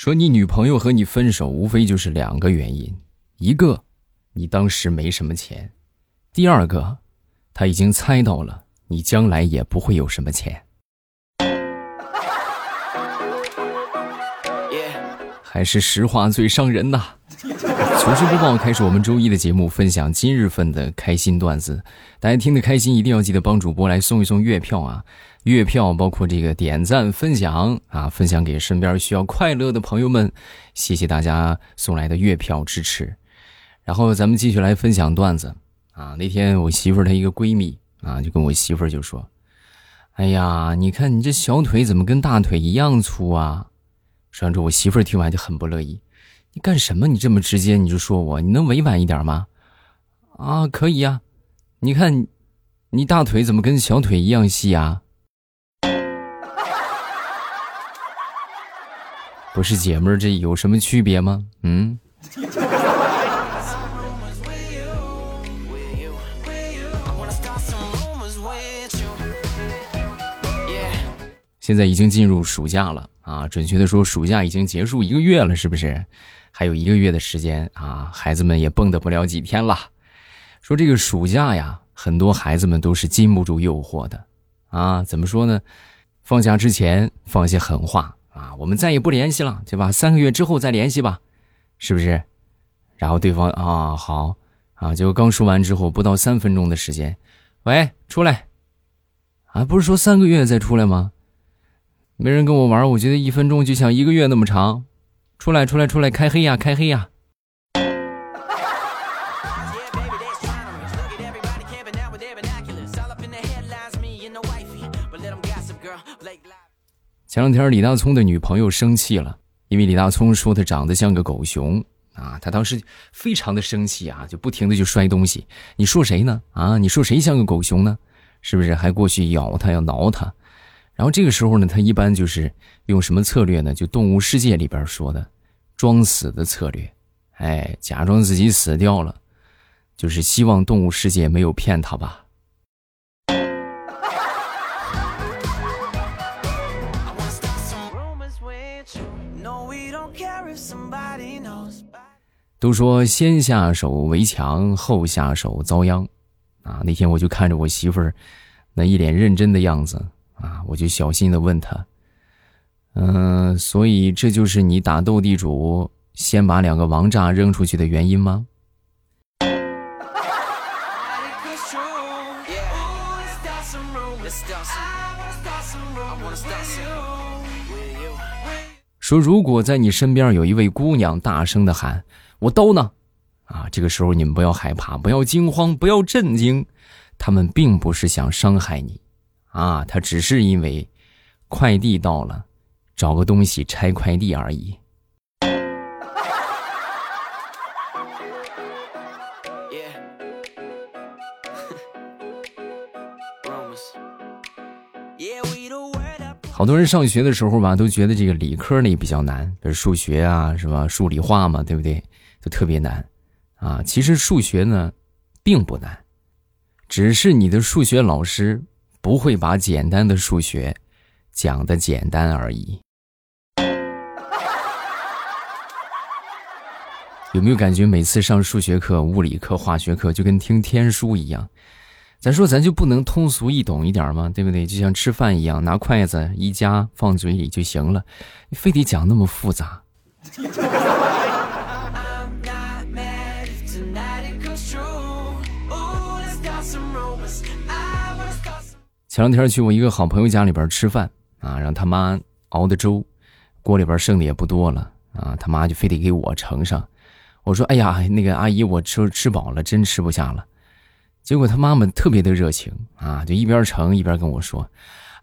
说你女朋友和你分手，无非就是两个原因：一个，你当时没什么钱；第二个，他已经猜到了你将来也不会有什么钱。还是实话最伤人呐！糗事播报开始，我们周一的节目，分享今日份的开心段子。大家听得开心，一定要记得帮主播来送一送月票啊！月票包括这个点赞、分享啊，分享给身边需要快乐的朋友们。谢谢大家送来的月票支持。然后咱们继续来分享段子啊！那天我媳妇儿她一个闺蜜啊，就跟我媳妇儿就说：“哎呀，你看你这小腿怎么跟大腿一样粗啊？”说完之后，我媳妇儿听完就很不乐意：“你干什么？你这么直接，你就说我，你能委婉一点吗？”啊，可以呀，你看，你大腿怎么跟小腿一样细啊？不是姐们儿，这有什么区别吗？嗯。现在已经进入暑假了啊，准确的说，暑假已经结束一个月了，是不是？还有一个月的时间啊，孩子们也蹦跶不了几天了。说这个暑假呀，很多孩子们都是禁不住诱惑的啊。怎么说呢？放假之前放些狠话啊，我们再也不联系了，对吧？三个月之后再联系吧，是不是？然后对方啊好啊，结果刚说完之后，不到三分钟的时间，喂，出来啊，不是说三个月再出来吗？没人跟我玩，我觉得一分钟就像一个月那么长。出来，出来，出来，开黑呀，开黑呀！前两天李大聪的女朋友生气了，因为李大聪说他长得像个狗熊啊，他当时非常的生气啊，就不停的就摔东西。你说谁呢？啊，你说谁像个狗熊呢？是不是？还过去咬他，要挠他。然后这个时候呢，他一般就是用什么策略呢？就动物世界里边说的装死的策略，哎，假装自己死掉了，就是希望动物世界没有骗他吧。都说先下手为强，后下手遭殃，啊，那天我就看着我媳妇儿那一脸认真的样子。啊！我就小心的问他：“嗯，所以这就是你打斗地主先把两个王炸扔出去的原因吗？”说如果在你身边有一位姑娘大声的喊“我刀呢”，啊，这个时候你们不要害怕，不要惊慌，不要震惊，他们并不是想伤害你。啊，他只是因为快递到了，找个东西拆快递而已。好多人上学的时候吧，都觉得这个理科那比较难，比如数学啊，是吧？数理化嘛，对不对？就特别难啊。其实数学呢，并不难，只是你的数学老师。不会把简单的数学讲的简单而已。有没有感觉每次上数学课、物理课、化学课就跟听天书一样？咱说咱就不能通俗易懂一点吗？对不对？就像吃饭一样，拿筷子一夹放嘴里就行了，你非得讲那么复杂？前两天去我一个好朋友家里边吃饭啊，让他妈熬的粥，锅里边剩的也不多了啊，他妈就非得给我盛上。我说：“哎呀，那个阿姨，我吃吃饱了，真吃不下了。”结果他妈妈特别的热情啊，就一边盛一边跟我说：“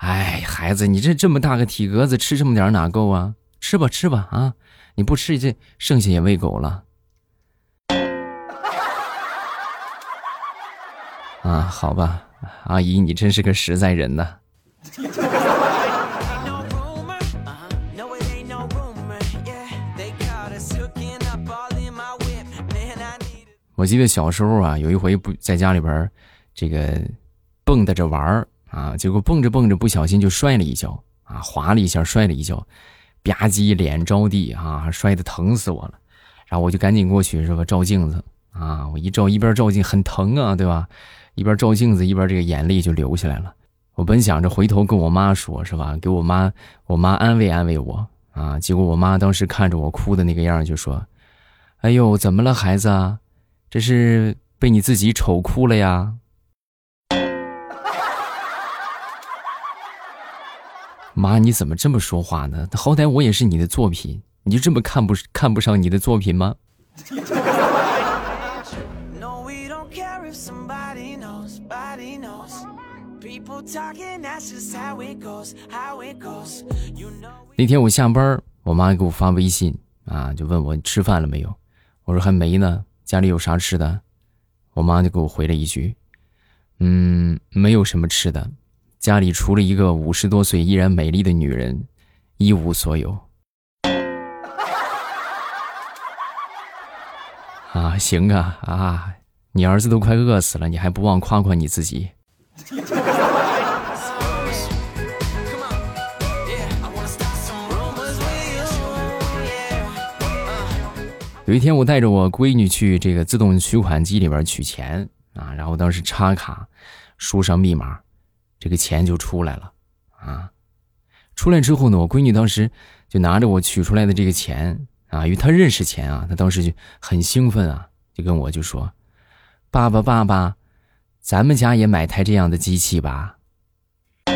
哎，孩子，你这这么大个体格子，吃这么点哪够啊？吃吧吃吧啊，你不吃这剩下也喂狗了。”啊，好吧。阿姨，你真是个实在人呐！我记得小时候啊，有一回不在家里边，这个蹦跶着玩儿啊，结果蹦着蹦着不小心就摔了一跤啊，滑了一下，摔了一跤，吧唧脸着地啊，摔得疼死我了。然后我就赶紧过去是吧，照镜子啊，我一照一边照镜很疼啊，对吧？一边照镜子一边这个眼泪就流下来了。我本想着回头跟我妈说，是吧？给我妈我妈安慰安慰我啊。结果我妈当时看着我哭的那个样就说：“哎呦，怎么了孩子？这是被你自己丑哭了呀？”妈，你怎么这么说话呢？好歹我也是你的作品，你就这么看不看不上你的作品吗？那天我下班，我妈给我发微信啊，就问我吃饭了没有？我说还没呢，家里有啥吃的？我妈就给我回了一句：“嗯，没有什么吃的。”家里除了一个五十多岁依然美丽的女人，一无所有。啊，行啊啊！你儿子都快饿死了，你还不忘夸夸你自己。有一天，我带着我闺女去这个自动取款机里边取钱啊，然后当时插卡，输上密码。这个钱就出来了，啊，出来之后呢，我闺女当时就拿着我取出来的这个钱啊，因为她认识钱啊，她当时就很兴奋啊，就跟我就说：“爸爸，爸爸，咱们家也买台这样的机器吧。”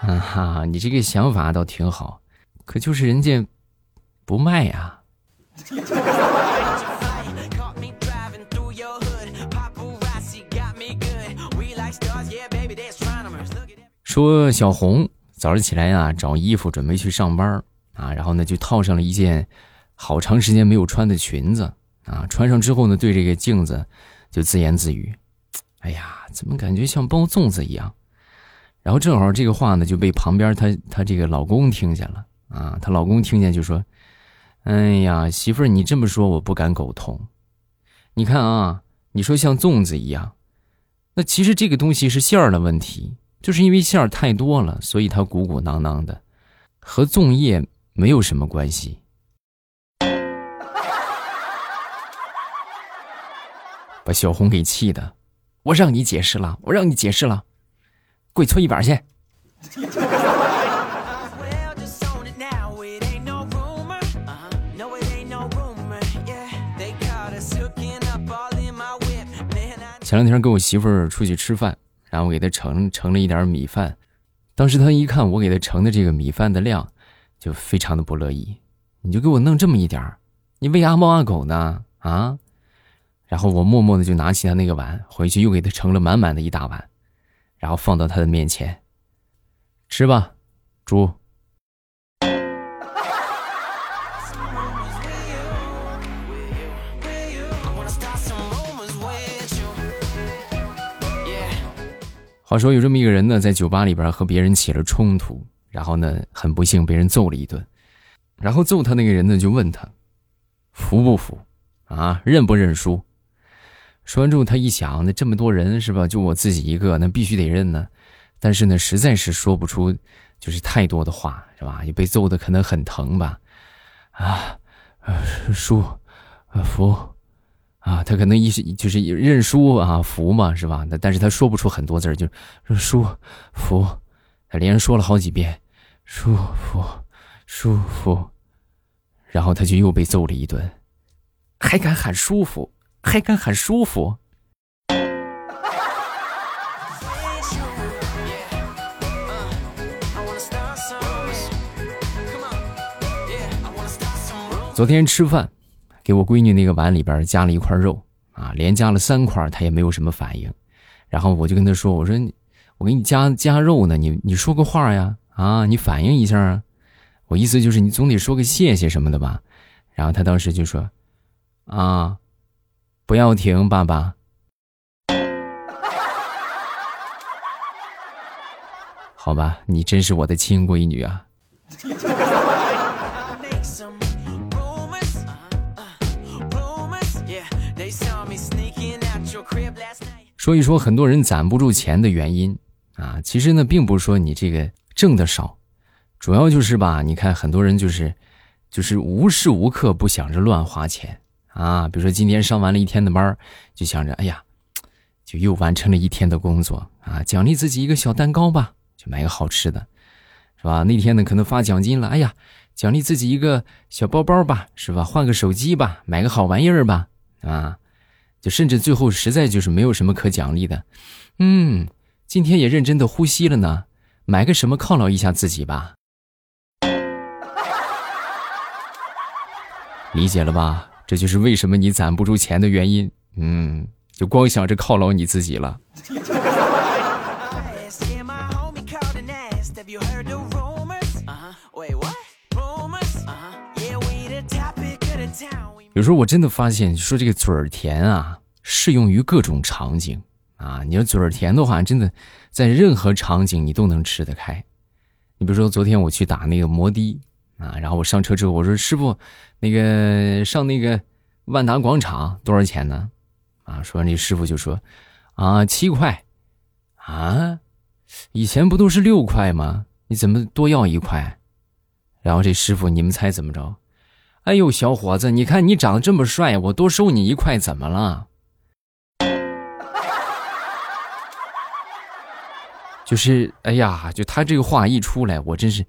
啊哈，你这个想法倒挺好，可就是人家不卖呀。说小红早上起来呀，找衣服准备去上班啊，然后呢就套上了一件好长时间没有穿的裙子啊，穿上之后呢，对这个镜子就自言自语：“哎呀，怎么感觉像包粽子一样？”然后正好这个话呢就被旁边她她这个老公听见了啊，她老公听见就说：“哎呀，媳妇儿，你这么说我不敢苟同。你看啊，你说像粽子一样，那其实这个东西是馅儿的问题。”就是因为馅儿太多了，所以它鼓鼓囊囊的，和粽叶没有什么关系。把小红给气的，我让你解释了，我让你解释了，跪搓衣板去。前两天跟我媳妇儿出去吃饭。然后给她盛盛了一点米饭，当时她一看我给她盛的这个米饭的量，就非常的不乐意。你就给我弄这么一点儿你喂阿猫阿狗呢啊？然后我默默的就拿起他那个碗，回去又给他盛了满满的一大碗，然后放到他的面前，吃吧，猪。话说有这么一个人呢，在酒吧里边和别人起了冲突，然后呢，很不幸被人揍了一顿。然后揍他那个人呢，就问他服不服啊，认不认输？说完之后，他一想，那这么多人是吧？就我自己一个，那必须得认呢。但是呢，实在是说不出，就是太多的话，是吧？也被揍的可能很疼吧？啊，输，服。啊，他可能意思就是认输啊，服嘛，是吧？但但是他说不出很多字儿，就舒服，他连说了好几遍，舒服，舒服，然后他就又被揍了一顿，还敢喊舒服，还敢喊舒服。昨天吃饭。给我闺女那个碗里边加了一块肉啊，连加了三块，她也没有什么反应。然后我就跟她说：“我说，我给你加加肉呢，你你说个话呀，啊，你反应一下啊。我意思就是你总得说个谢谢什么的吧。”然后她当时就说：“啊，不要停，爸爸。”好吧，你真是我的亲闺女啊。说一说很多人攒不住钱的原因啊，其实呢，并不是说你这个挣的少，主要就是吧，你看很多人就是，就是无时无刻不想着乱花钱啊。比如说今天上完了一天的班就想着，哎呀，就又完成了一天的工作啊，奖励自己一个小蛋糕吧，就买个好吃的，是吧？那天呢可能发奖金了，哎呀，奖励自己一个小包包吧，是吧？换个手机吧，买个好玩意儿吧，啊，就甚至最后实在就是没有什么可奖励的，嗯。今天也认真的呼吸了呢，买个什么犒劳一下自己吧。理解了吧？这就是为什么你攒不住钱的原因。嗯，就光想着犒劳你自己了。有时候我真的发现，说这个嘴儿甜啊，适用于各种场景。啊，你要嘴儿甜的话，真的，在任何场景你都能吃得开。你比如说，昨天我去打那个摩的啊，然后我上车之后，我说师傅，那个上那个万达广场多少钱呢？啊，说完那师傅就说，啊，七块。啊，以前不都是六块吗？你怎么多要一块？然后这师傅，你们猜怎么着？哎呦，小伙子，你看你长得这么帅，我多收你一块怎么了？就是，哎呀，就他这个话一出来，我真是，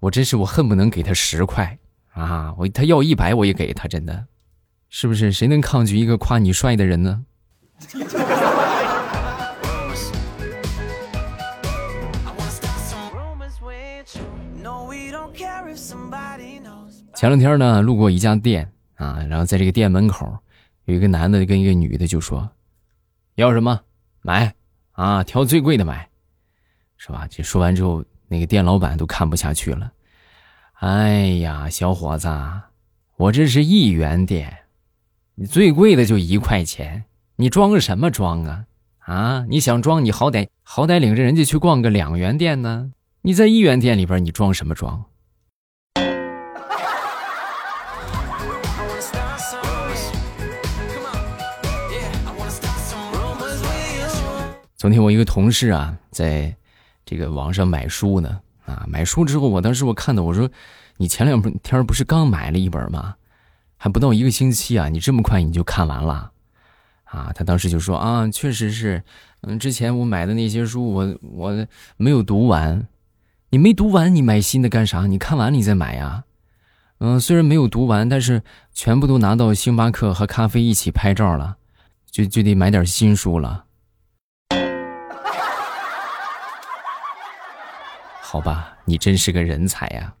我真是，我恨不能给他十块啊！我他要一百，我也给他，真的，是不是？谁能抗拒一个夸你帅的人呢？前两天呢，路过一家店啊，然后在这个店门口，有一个男的跟一个女的就说：“要什么买啊？挑最贵的买。”是吧？这说完之后，那个店老板都看不下去了。哎呀，小伙子，我这是一元店，你最贵的就一块钱，你装什么装啊？啊，你想装，你好歹好歹领着人家去逛个两元店呢。你在一元店里边，你装什么装？昨天我一个同事啊，在。这个网上买书呢，啊，买书之后，我当时我看到，我说，你前两天不是刚买了一本吗？还不到一个星期啊，你这么快你就看完了，啊，他当时就说啊，确实是，嗯，之前我买的那些书，我我没有读完，你没读完，你买新的干啥？你看完你再买呀，嗯，虽然没有读完，但是全部都拿到星巴克和咖啡一起拍照了，就就得买点新书了。好吧，你真是个人才呀！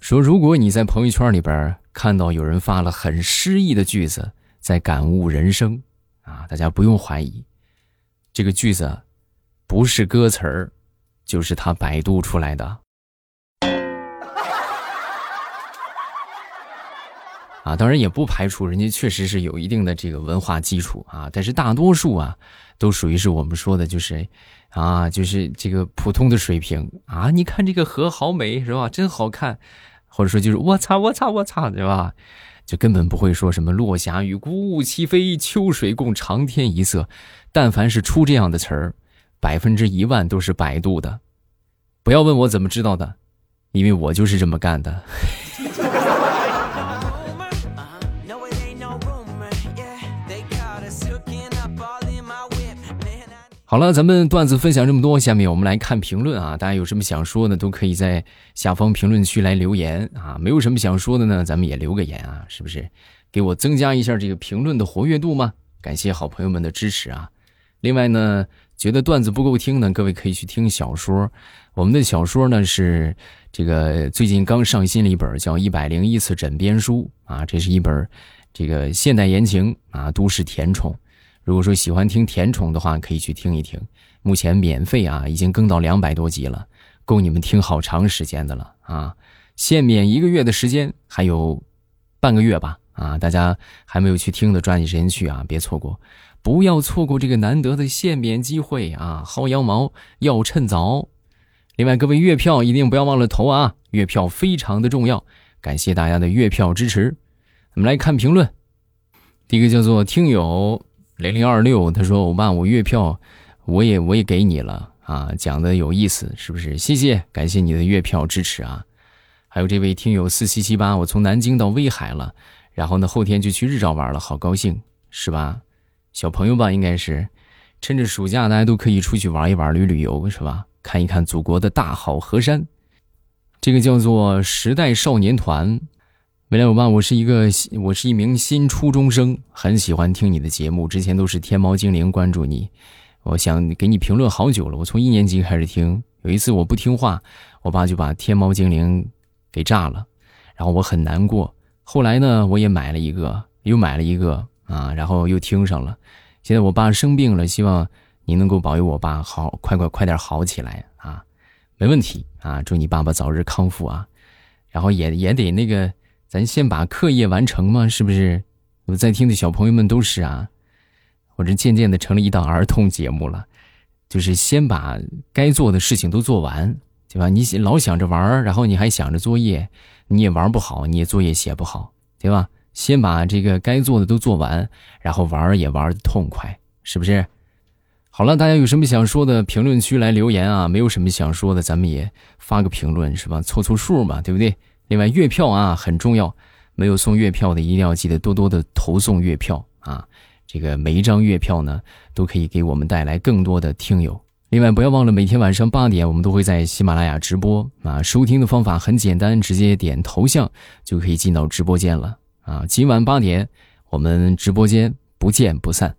说，如果你在朋友圈里边看到有人发了很诗意的句子，在感悟人生，啊，大家不用怀疑，这个句子不是歌词儿，就是他百度出来的。啊，当然也不排除人家确实是有一定的这个文化基础啊，但是大多数啊，都属于是我们说的，就是，啊，就是这个普通的水平啊。你看这个河好美，是吧？真好看，或者说就是我操我操我操，对吧？就根本不会说什么落霞与孤鹜齐飞，秋水共长天一色。但凡是出这样的词儿，百分之一万都是百度的。不要问我怎么知道的，因为我就是这么干的。好了，咱们段子分享这么多，下面我们来看评论啊！大家有什么想说的，都可以在下方评论区来留言啊！没有什么想说的呢，咱们也留个言啊，是不是？给我增加一下这个评论的活跃度吗？感谢好朋友们的支持啊！另外呢，觉得段子不够听呢，各位可以去听小说。我们的小说呢是这个最近刚上新了一本叫《一百零一次枕边书》啊，这是一本这个现代言情啊，都市甜宠。如果说喜欢听甜宠的话，可以去听一听。目前免费啊，已经更到两百多集了，够你们听好长时间的了啊！限免一个月的时间，还有半个月吧啊！大家还没有去听的，抓紧时间去啊，别错过，不要错过这个难得的限免机会啊！薅羊毛要趁早。另外，各位月票一定不要忘了投啊，月票非常的重要，感谢大家的月票支持。我们来看评论。第一个叫做听友零零二六，他说：“欧巴，我月票我也我也给你了啊，讲的有意思，是不是？谢谢，感谢你的月票支持啊。”还有这位听友四七七八，我从南京到威海了，然后呢后天就去日照玩了，好高兴，是吧？小朋友吧，应该是趁着暑假，大家都可以出去玩一玩、旅旅游，是吧？看一看祖国的大好河山。这个叫做时代少年团，未来我爸，我是一个我是一名新初中生，很喜欢听你的节目，之前都是天猫精灵关注你，我想给你评论好久了，我从一年级开始听，有一次我不听话，我爸就把天猫精灵给炸了，然后我很难过，后来呢，我也买了一个，又买了一个啊，然后又听上了，现在我爸生病了，希望你能够保佑我爸好，快快快点好起来啊。没问题啊！祝你爸爸早日康复啊！然后也也得那个，咱先把课业完成嘛，是不是？我在听的小朋友们都是啊。我这渐渐的成了一档儿童节目了，就是先把该做的事情都做完，对吧？你老想着玩，然后你还想着作业，你也玩不好，你也作业写不好，对吧？先把这个该做的都做完，然后玩也玩的痛快，是不是？好了，大家有什么想说的，评论区来留言啊！没有什么想说的，咱们也发个评论是吧？凑凑数嘛，对不对？另外，月票啊很重要，没有送月票的一定要记得多多的投送月票啊！这个每一张月票呢，都可以给我们带来更多的听友。另外，不要忘了每天晚上八点，我们都会在喜马拉雅直播啊！收听的方法很简单，直接点头像就可以进到直播间了啊！今晚八点，我们直播间不见不散。